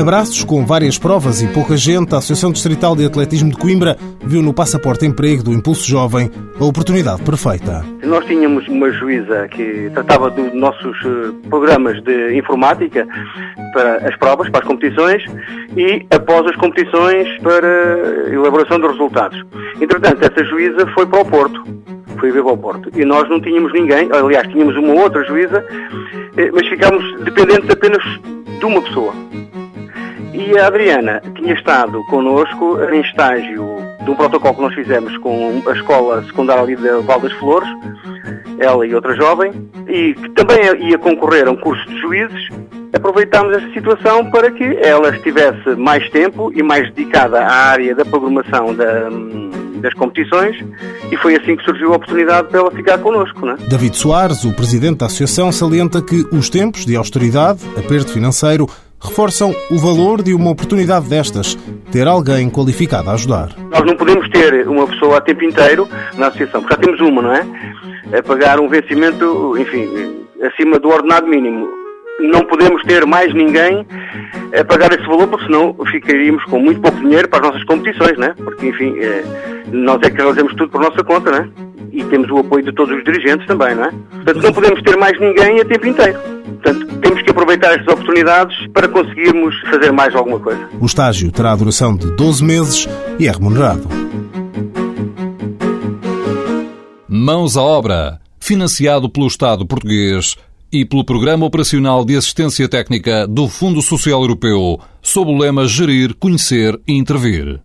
Abraços com várias provas e pouca gente, a Associação Distrital de Atletismo de Coimbra viu no Passaporte Emprego do Impulso Jovem a oportunidade perfeita. Nós tínhamos uma juíza que tratava dos nossos eh, programas de informática para as provas, para as competições e após as competições para elaboração dos resultados. Entretanto, essa juíza foi para o Porto foi viver ao Porto. E nós não tínhamos ninguém, aliás, tínhamos uma outra juíza, eh, mas ficámos dependentes apenas de uma pessoa. E a Adriana tinha estado connosco em estágio de um protocolo que nós fizemos com a escola secundária ali da Val das Flores, ela e outra jovem, e que também ia concorrer a um curso de juízes. Aproveitámos essa situação para que ela estivesse mais tempo e mais dedicada à área da programação da, das competições e foi assim que surgiu a oportunidade para ela ficar connosco. Não é? David Soares, o presidente da associação, salienta que os tempos de austeridade, aperto financeiro, reforçam o valor de uma oportunidade destas, ter alguém qualificado a ajudar. Nós não podemos ter uma pessoa a tempo inteiro na associação, porque já temos uma, não é? A pagar um vencimento, enfim, acima do ordenado mínimo. Não podemos ter mais ninguém a pagar esse valor, porque senão ficaríamos com muito pouco dinheiro para as nossas competições, né? Porque, enfim, é, nós é que realizamos tudo por nossa conta, né? E temos o apoio de todos os dirigentes também, não é? Portanto, não podemos ter mais ninguém a tempo inteiro. Portanto, temos que aproveitar estas oportunidades para conseguirmos fazer mais alguma coisa. O estágio terá a duração de 12 meses e é remunerado. Mãos à obra. Financiado pelo Estado português e pelo Programa Operacional de Assistência Técnica do Fundo Social Europeu, sob o lema Gerir, Conhecer e Intervir.